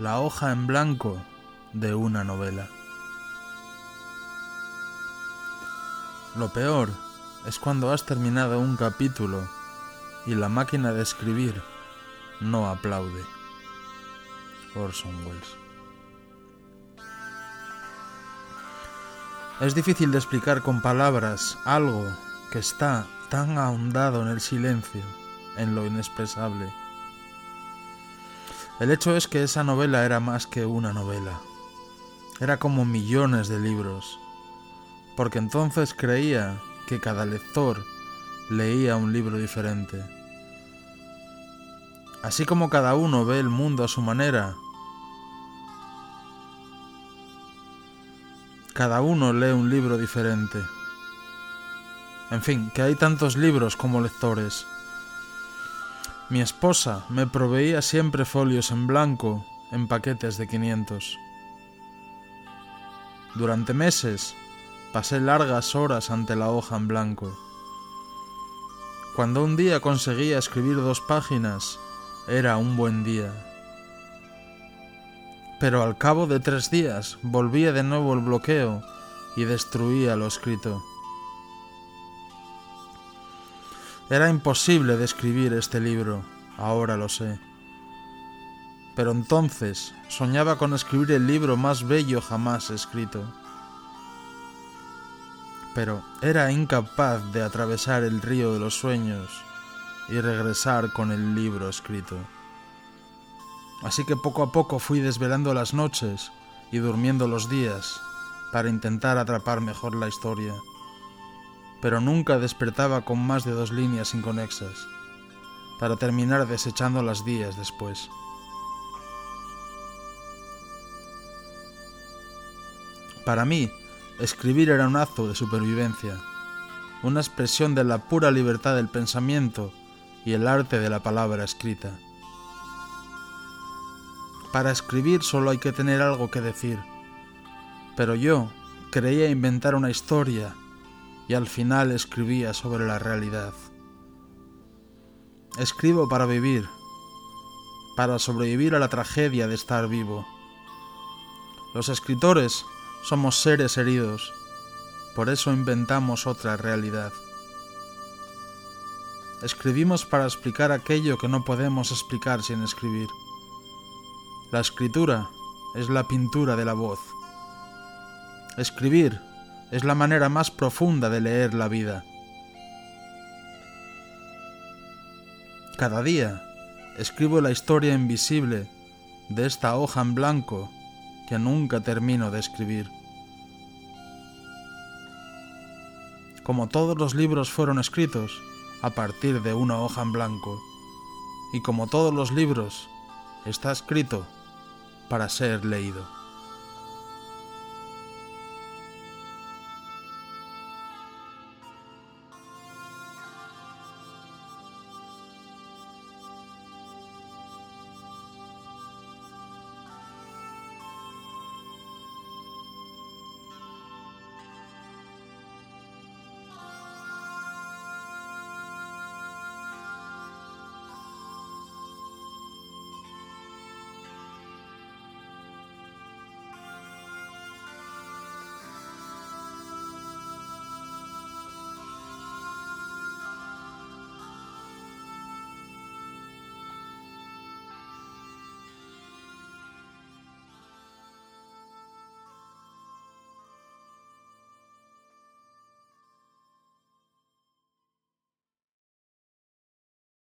la hoja en blanco de una novela. Lo peor es cuando has terminado un capítulo y la máquina de escribir no aplaude. Orson Welles. Es difícil de explicar con palabras algo que está tan ahondado en el silencio, en lo inexpresable. El hecho es que esa novela era más que una novela. Era como millones de libros, porque entonces creía que cada lector leía un libro diferente. Así como cada uno ve el mundo a su manera, cada uno lee un libro diferente. En fin, que hay tantos libros como lectores. Mi esposa me proveía siempre folios en blanco en paquetes de 500. Durante meses pasé largas horas ante la hoja en blanco. Cuando un día conseguía escribir dos páginas, era un buen día. Pero al cabo de tres días volvía de nuevo el bloqueo y destruía lo escrito. Era imposible describir este libro, ahora lo sé. Pero entonces soñaba con escribir el libro más bello jamás escrito. Pero era incapaz de atravesar el río de los sueños y regresar con el libro escrito. Así que poco a poco fui desvelando las noches y durmiendo los días para intentar atrapar mejor la historia pero nunca despertaba con más de dos líneas inconexas, para terminar desechando las días después. Para mí, escribir era un acto de supervivencia, una expresión de la pura libertad del pensamiento y el arte de la palabra escrita. Para escribir solo hay que tener algo que decir, pero yo creía inventar una historia y al final escribía sobre la realidad. Escribo para vivir, para sobrevivir a la tragedia de estar vivo. Los escritores somos seres heridos, por eso inventamos otra realidad. Escribimos para explicar aquello que no podemos explicar sin escribir. La escritura es la pintura de la voz. Escribir es la manera más profunda de leer la vida. Cada día escribo la historia invisible de esta hoja en blanco que nunca termino de escribir. Como todos los libros fueron escritos a partir de una hoja en blanco, y como todos los libros, está escrito para ser leído.